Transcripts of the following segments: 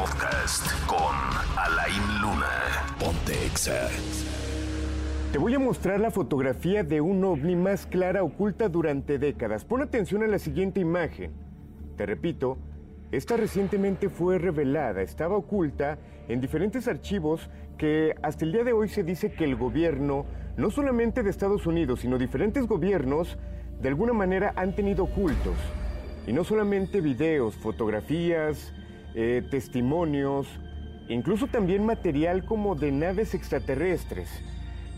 Podcast con Alain Luna. Ponte Exa. Te voy a mostrar la fotografía de un ovni más clara oculta durante décadas. Pon atención a la siguiente imagen. Te repito, esta recientemente fue revelada, estaba oculta en diferentes archivos que hasta el día de hoy se dice que el gobierno, no solamente de Estados Unidos, sino diferentes gobiernos, de alguna manera han tenido ocultos. Y no solamente videos, fotografías, eh, testimonios, incluso también material como de naves extraterrestres.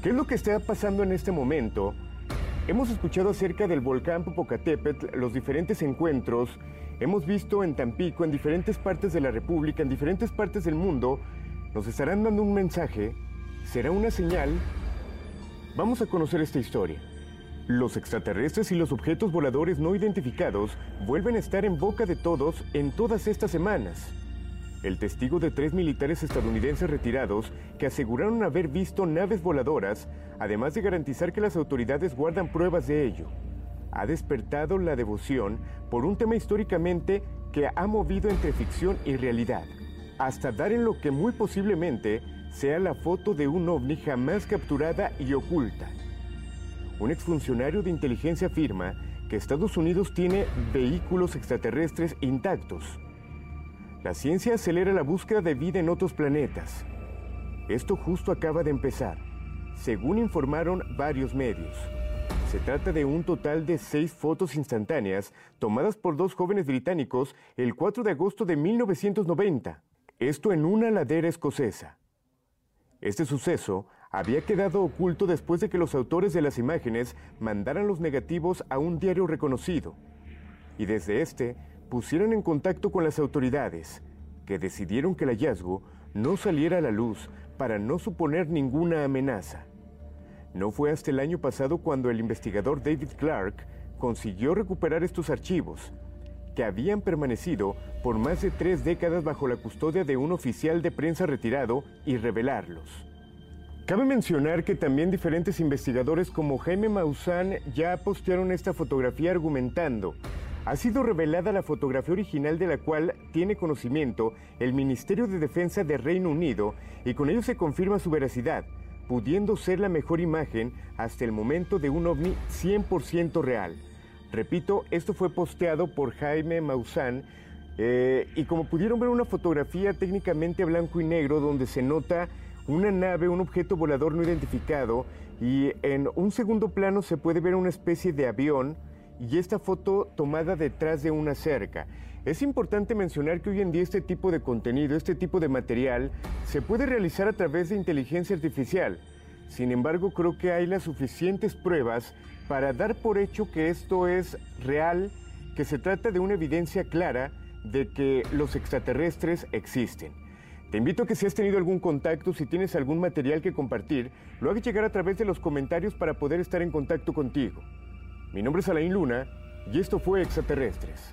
¿Qué es lo que está pasando en este momento? Hemos escuchado acerca del volcán Popocatépetl, los diferentes encuentros, hemos visto en Tampico, en diferentes partes de la República, en diferentes partes del mundo, nos estarán dando un mensaje, será una señal. Vamos a conocer esta historia. Los extraterrestres y los objetos voladores no identificados vuelven a estar en boca de todos en todas estas semanas. El testigo de tres militares estadounidenses retirados que aseguraron haber visto naves voladoras, además de garantizar que las autoridades guardan pruebas de ello, ha despertado la devoción por un tema históricamente que ha movido entre ficción y realidad, hasta dar en lo que muy posiblemente sea la foto de un ovni jamás capturada y oculta. Un exfuncionario de inteligencia afirma que Estados Unidos tiene vehículos extraterrestres intactos. La ciencia acelera la búsqueda de vida en otros planetas. Esto justo acaba de empezar, según informaron varios medios. Se trata de un total de seis fotos instantáneas tomadas por dos jóvenes británicos el 4 de agosto de 1990. Esto en una ladera escocesa. Este suceso había quedado oculto después de que los autores de las imágenes mandaran los negativos a un diario reconocido. Y desde este pusieron en contacto con las autoridades, que decidieron que el hallazgo no saliera a la luz para no suponer ninguna amenaza. No fue hasta el año pasado cuando el investigador David Clark consiguió recuperar estos archivos, que habían permanecido por más de tres décadas bajo la custodia de un oficial de prensa retirado y revelarlos. Cabe mencionar que también diferentes investigadores como Jaime Maussan ya postearon esta fotografía argumentando ha sido revelada la fotografía original de la cual tiene conocimiento el Ministerio de Defensa de Reino Unido y con ello se confirma su veracidad, pudiendo ser la mejor imagen hasta el momento de un ovni 100% real. Repito, esto fue posteado por Jaime Maussan eh, y como pudieron ver una fotografía técnicamente blanco y negro donde se nota una nave, un objeto volador no identificado y en un segundo plano se puede ver una especie de avión y esta foto tomada detrás de una cerca. Es importante mencionar que hoy en día este tipo de contenido, este tipo de material, se puede realizar a través de inteligencia artificial. Sin embargo, creo que hay las suficientes pruebas para dar por hecho que esto es real, que se trata de una evidencia clara de que los extraterrestres existen. Te invito a que si has tenido algún contacto, si tienes algún material que compartir, lo hagas llegar a través de los comentarios para poder estar en contacto contigo. Mi nombre es Alain Luna y esto fue Extraterrestres.